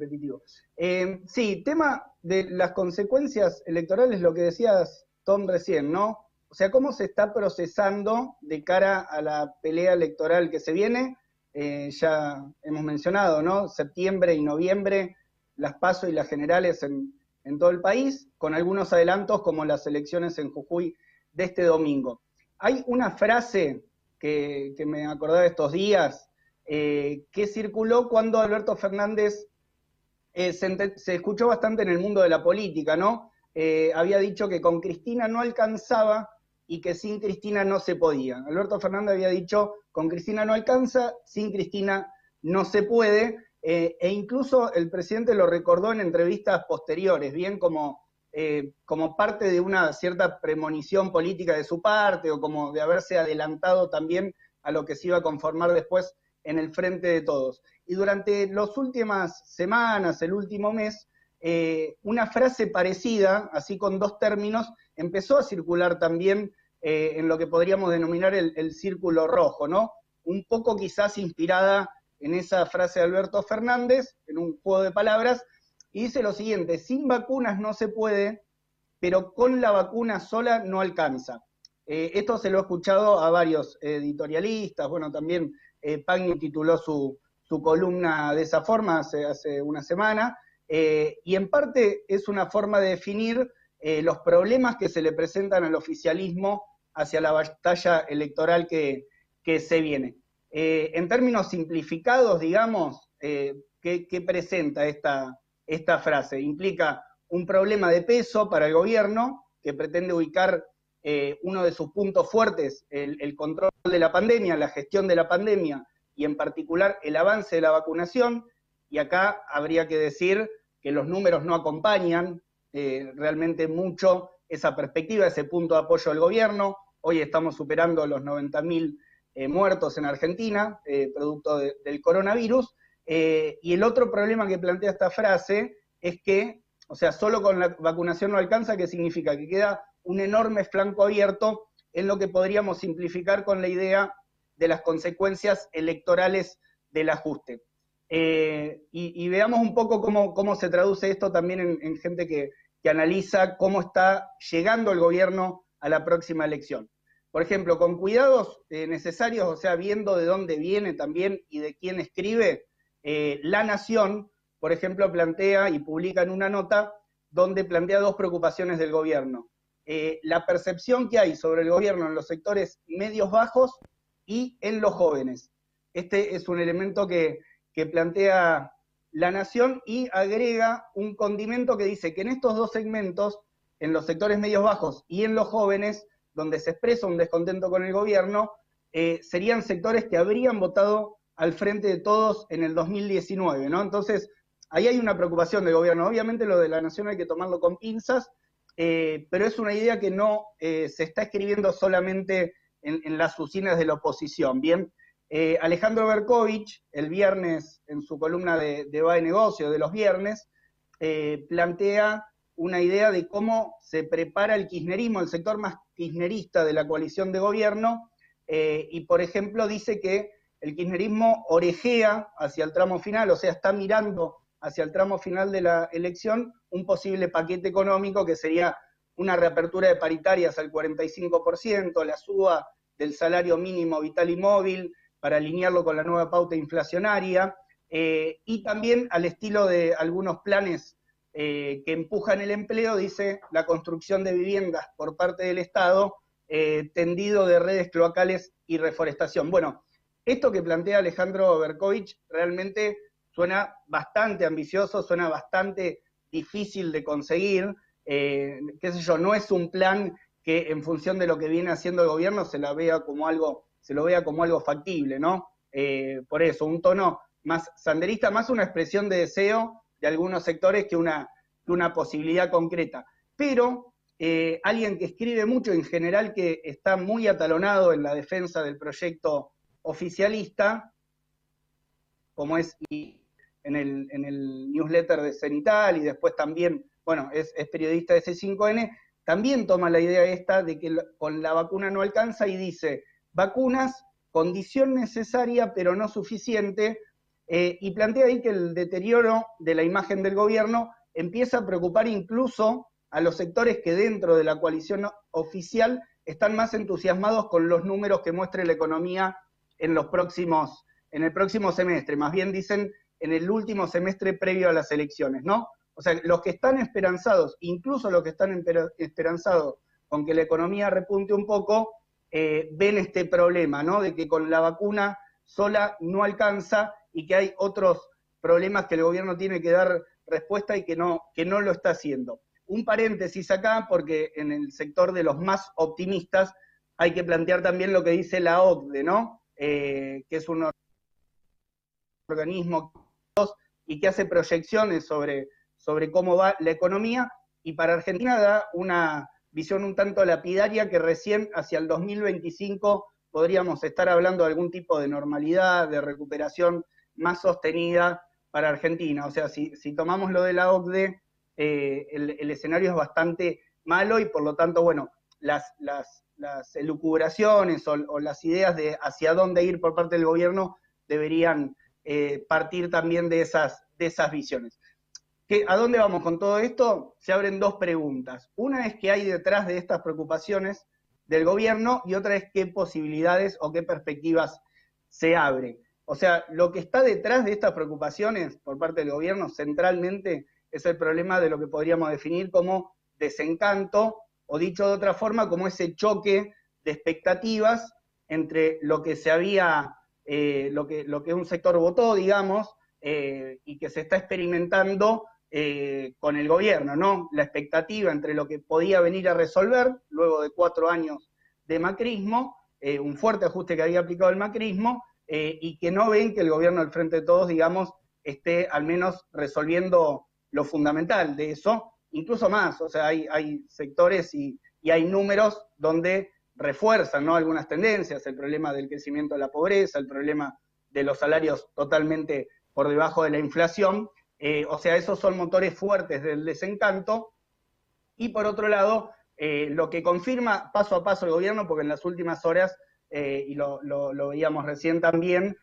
repetitivo. Eh, sí, tema de las consecuencias electorales, lo que decías, Tom, recién, ¿no? O sea, cómo se está procesando de cara a la pelea electoral que se viene. Eh, ya hemos mencionado, ¿no? Septiembre y noviembre, las PASO y las generales en, todo el país, con algunos adelantos como las elecciones en Jujuy de este domingo. Hay una frase que, me acordaba estos días, eh, que circuló cuando Alberto Fernández eh, se, escuchó bastante en el mundo de la política, ¿no? Eh, había dicho que con Cristina no alcanzaba y que sin Cristina no se podía. Alberto Fernández había dicho, con Cristina no alcanza, sin Cristina no se puede, e incluso el presidente lo recordó en entrevistas posteriores, bien como eh, como parte de una cierta premonición política de su parte o como de haberse adelantado también a lo que se iba a conformar después en el frente de todos. Y durante las últimas semanas, el último mes, eh, una frase parecida, así con dos términos, empezó a circular también eh, en lo que podríamos denominar el, círculo rojo, ¿no? Un poco quizás inspirada en esa frase de Alberto Fernández, en un juego de palabras, y dice lo siguiente, sin vacunas no se puede, pero con la vacuna sola no alcanza. Eh, esto se lo he escuchado a varios editorialistas, bueno, también eh, Pagni tituló su, columna de esa forma hace, hace una semana, eh, y en parte es una forma de definir eh, los problemas que se le presentan al oficialismo hacia la batalla electoral que, se viene. en términos simplificados, digamos, ¿qué, presenta esta, esta frase. Implica un problema de peso para el gobierno que pretende ubicar eh, uno de sus puntos fuertes, el, control de la pandemia, la gestión de la pandemia y en particular el avance de la vacunación. Y acá habría que decir que los números no acompañan eh, realmente mucho esa perspectiva, ese punto de apoyo del gobierno. Hoy estamos superando los 90.000 eh, muertos en Argentina, producto del coronavirus, eh, y el otro problema que plantea esta frase es que, o sea, solo con la vacunación no alcanza, ¿qué significa? Que queda un enorme flanco abierto en lo que podríamos simplificar con la idea de las consecuencias electorales del ajuste. Eh, y, veamos un poco cómo, se traduce esto también en, gente que, analiza cómo está llegando el gobierno a la próxima elección. Por ejemplo, con cuidados eh, necesarios, o sea, viendo de dónde viene también y de quién escribe, eh, la Nación, por ejemplo, plantea y publica en una nota donde plantea dos preocupaciones del gobierno. Eh, la percepción que hay sobre el gobierno en los sectores medios bajos y en los jóvenes. Este es un elemento que, plantea la Nación y agrega un condimento que dice que en estos dos segmentos, en los sectores medios bajos y en los jóvenes, donde se expresa un descontento con el gobierno, eh, serían sectores que habrían votado al frente de todos en el 2019, ¿no? Entonces, ahí hay una preocupación del gobierno. Obviamente lo de la nación hay que tomarlo con pinzas, eh, pero es una idea que no eh, se está escribiendo solamente en, las usinas de la oposición. Bien, eh, Alejandro Berkovich, el viernes, en su columna de, de Va de Negocio de los viernes, plantea una idea de cómo se prepara el kirchnerismo, el sector más kirchnerista de la coalición de gobierno, y por ejemplo dice que el kirchnerismo orejea hacia el tramo final, o sea, está mirando hacia el tramo final de la elección un posible paquete económico que sería una reapertura de paritarias al 45%, la suba del salario mínimo vital y móvil para alinearlo con la nueva pauta inflacionaria, eh, y también al estilo de algunos planes eh, que empujan el empleo, dice la construcción de viviendas por parte del Estado, eh, tendido de redes cloacales y reforestación. Bueno, esto que plantea Alejandro Berkovich realmente suena bastante ambicioso, suena bastante difícil de conseguir, eh, qué sé yo, no es un plan que en función de lo que viene haciendo el gobierno se la vea como algo, se lo vea como algo factible, ¿no? Eh, por eso, un tono más sanderista, más una expresión de deseo de algunos sectores que una, una posibilidad concreta. Pero eh, alguien que escribe mucho en general, que está muy atalonado en la defensa del proyecto oficialista, como es en el, en el newsletter de Cenital y después también, bueno, es, periodista de C5N, también toma la idea esta de que con la vacuna no alcanza y dice, vacunas, condición necesaria pero no suficiente, eh, y plantea ahí que el deterioro de la imagen del gobierno empieza a preocupar incluso a los sectores que dentro de la coalición oficial están más entusiasmados con los números que muestre la economía en los próximos, en el próximo semestre, más bien dicen en el último semestre previo a las elecciones, ¿no? O sea, los que están esperanzados, incluso los que están esperanzados con que la economía repunte un poco, eh, ven este problema, ¿no? De que con la vacuna sola no alcanza y que hay otros problemas que el gobierno tiene que dar respuesta y que no, que no lo está haciendo. Un paréntesis acá, porque en el sector de los más optimistas hay que plantear también lo que dice la OCDE, ¿no? Eh, que es un organismo y que hace proyecciones sobre sobre cómo va la economía y para Argentina da una visión un tanto lapidaria que recién hacia el 2025 podríamos estar hablando de algún tipo de normalidad, de recuperación más sostenida para Argentina. O sea, si, tomamos lo de la OCDE, eh, el, escenario es bastante malo y por lo tanto, bueno, las, las, elucubraciones o, las ideas de hacia dónde ir por parte del gobierno deberían eh, partir también de esas, de esas visiones. ¿A dónde vamos con todo esto? Se abren dos preguntas. Una es qué hay detrás de estas preocupaciones del gobierno y otra es qué posibilidades o qué perspectivas se abren. O sea, lo que está detrás de estas preocupaciones por parte del gobierno centralmente es el problema de lo que podríamos definir como desencanto o dicho de otra forma, como ese choque de expectativas entre lo que se había, eh, lo, que, lo que un sector votó, digamos, eh, y que se está experimentando eh, con el gobierno, ¿no? La expectativa entre lo que podía venir a resolver luego de cuatro años de macrismo, un fuerte ajuste que había aplicado el macrismo, y que no ven que el gobierno al frente de todos, digamos, esté al menos resolviendo lo fundamental de eso, incluso más, o sea, hay, hay sectores y, y, hay números donde refuerzan ¿no? algunas tendencias, el problema del crecimiento de la pobreza, el problema de los salarios totalmente por debajo de la inflación, eh, o sea, esos son motores fuertes del desencanto. Y por otro lado, eh, lo que confirma paso a paso el gobierno, porque en las últimas horas, eh, y lo, veíamos recién también,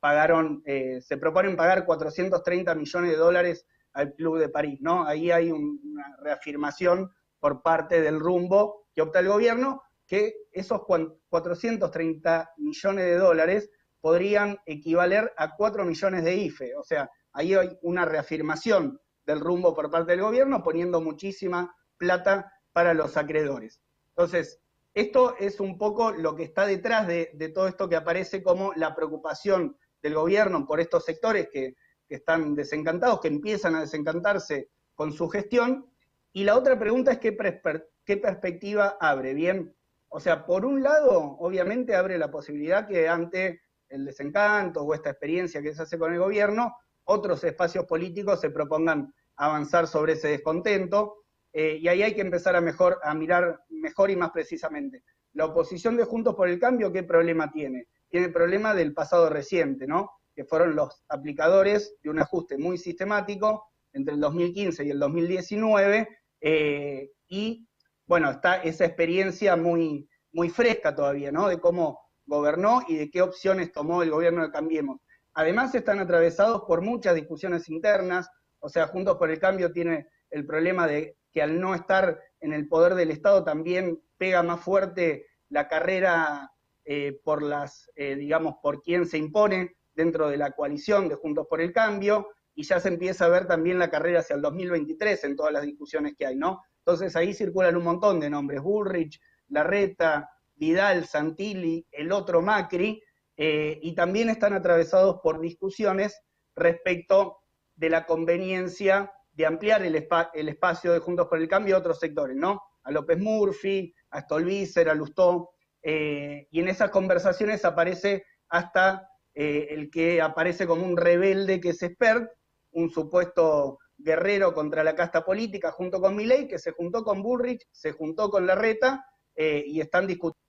pagaron, se proponen pagar 430 millones de dólares al Club de París, ¿no? Ahí hay una reafirmación por parte del rumbo que opta el gobierno, que esos 430 millones de dólares podrían equivaler a 4 millones de IFE, o sea, ahí hay una reafirmación del rumbo por parte del gobierno, poniendo muchísima plata para los acreedores. Entonces, esto es un poco lo que está detrás de, todo esto que aparece como la preocupación del gobierno por estos sectores que, están desencantados, que empiezan a desencantarse con su gestión. Y la otra pregunta es qué, qué perspectiva abre. Bien, o sea, por un lado, obviamente abre la posibilidad que ante el desencanto o esta experiencia que se hace con el gobierno, otros espacios políticos se propongan avanzar sobre ese descontento, eh, y ahí hay que empezar a, mirar mejor y más precisamente. La oposición de Juntos por el Cambio, ¿qué problema tiene? Tiene el problema del pasado reciente, ¿no? Que fueron los aplicadores de un ajuste muy sistemático entre el 2015 y el 2019, eh, y bueno, está esa experiencia muy, muy fresca todavía, ¿no? De cómo gobernó y de qué opciones tomó el gobierno de Cambiemos. Además están atravesados por muchas discusiones internas, o sea, Juntos por el Cambio tiene el problema de que al no estar en el poder del Estado también pega más fuerte la carrera eh, por las, eh, digamos, por quién se impone dentro de la coalición de Juntos por el Cambio, y ya se empieza a ver también la carrera hacia el 2023 en todas las discusiones que hay, ¿no? Entonces ahí circulan un montón de nombres, Bullrich, Larreta, Vidal, Santilli, el otro Macri, eh, y también están atravesados por discusiones respecto de la conveniencia de ampliar el, espacio de Juntos por el Cambio a otros sectores, ¿no? A López Murphy, a Stolbizer, a Lustó, eh, y en esas conversaciones aparece hasta eh, el que aparece como un rebelde que es Spert, un supuesto guerrero contra la casta política junto con Milley, que se juntó con Bullrich, se juntó con Larreta y están discutiendo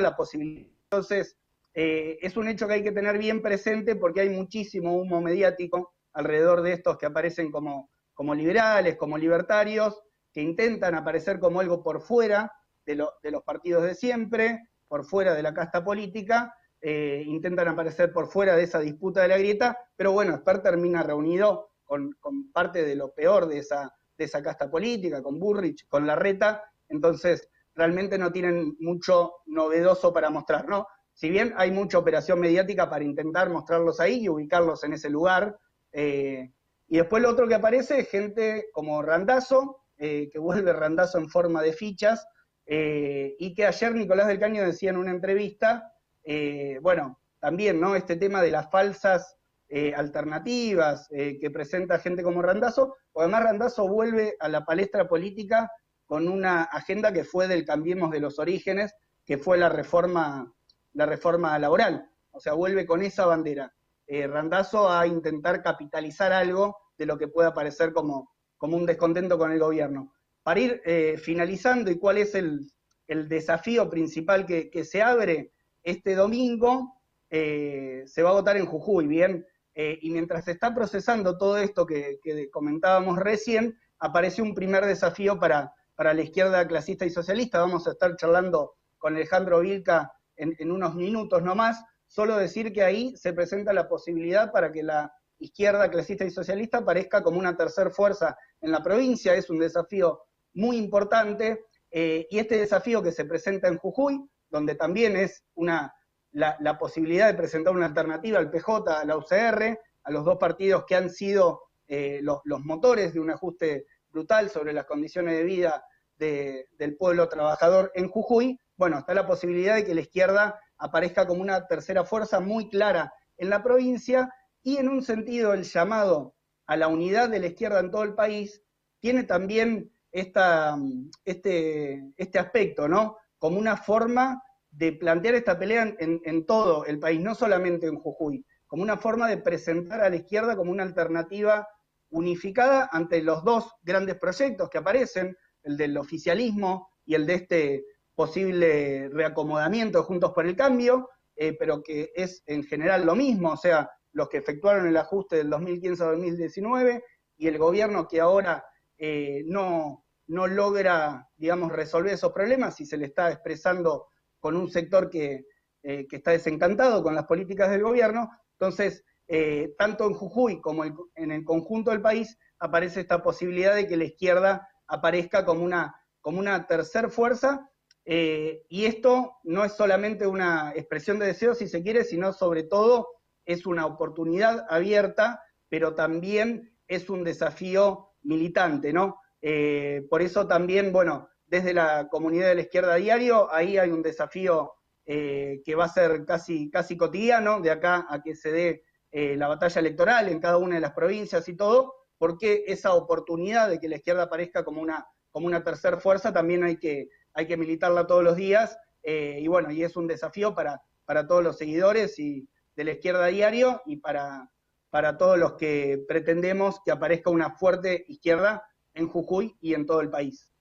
la posibilidad. Entonces, eh, es un hecho que hay que tener bien presente porque hay muchísimo humo mediático alrededor de estos que aparecen como, como liberales, como libertarios, que intentan aparecer como algo por fuera de, los partidos de siempre, por fuera de la casta política, eh, intentan aparecer por fuera de esa disputa de la grieta, pero bueno, Esper termina reunido con, parte de lo peor de esa, de esa casta política, con Burrich, con Larreta, entonces realmente no tienen mucho novedoso para mostrar, ¿no? Si bien hay mucha operación mediática para intentar mostrarlos ahí y ubicarlos en ese lugar, eh, y después lo otro que aparece es gente como Randazo, eh, que vuelve Randazo en forma de fichas, y que ayer Nicolás del Caño decía en una entrevista eh, bueno, también, ¿no? Este tema de las falsas eh, alternativas eh, que presenta gente como Randazo, o además Randazo vuelve a la palestra política con una agenda que fue del Cambiemos de los Orígenes, que fue la reforma, la reforma laboral. O sea, vuelve con esa bandera. Randazo a intentar capitalizar algo de lo que pueda parecer como, como un descontento con el gobierno. Para ir finalizando, ¿y cuál es el, desafío principal que, se abre? este domingo eh, se va a votar en Jujuy, ¿bien? Eh, y mientras se está procesando todo esto que, comentábamos recién, aparece un primer desafío para, para, la izquierda clasista y socialista. Vamos a estar charlando con Alejandro Vilca en, unos minutos nomás. Solo decir que ahí se presenta la posibilidad para que la izquierda clasista y socialista aparezca como una tercera fuerza en la provincia. Es un desafío muy importante. Eh, y este desafío que se presenta en Jujuy donde también es una, la, posibilidad de presentar una alternativa al PJ, a la UCR, a los dos partidos que han sido eh, los, motores de un ajuste brutal sobre las condiciones de vida del pueblo trabajador en Jujuy, bueno, está la posibilidad de que la izquierda aparezca como una tercera fuerza muy clara en la provincia y en un sentido el llamado a la unidad de la izquierda en todo el país tiene también esta, este, este aspecto, ¿no? como una forma de plantear esta pelea en, todo el país, no solamente en Jujuy, como una forma de presentar a la izquierda como una alternativa unificada ante los dos grandes proyectos que aparecen, el del oficialismo y el de este posible reacomodamiento Juntos por el Cambio, eh, pero que es en general lo mismo, o sea, los que efectuaron el ajuste del 2015 a 2019 y el gobierno que ahora eh, no, no logra, digamos, resolver esos problemas y se le está expresando con un sector que, eh, está desencantado con las políticas del gobierno. Entonces, eh, tanto en Jujuy como en el conjunto del país aparece esta posibilidad de que la izquierda aparezca como una, como una tercer fuerza. Eh, y esto no es solamente una expresión de deseo, si se quiere, sino sobre todo es una oportunidad abierta, pero también es un desafío militante, ¿no? Por eso también, bueno, desde la comunidad de la izquierda diario, ahí hay un desafío eh, que va a ser casi, casi cotidiano, de acá a que se dé eh, la batalla electoral en cada una de las provincias y todo, porque esa oportunidad de que la izquierda aparezca como una, como una tercera fuerza también hay que, hay que militarla todos los días, y bueno, y es un desafío para, para todos los seguidores y de la izquierda diario y para, para todos los que pretendemos que aparezca una fuerte izquierda en Jujuy y en todo el país.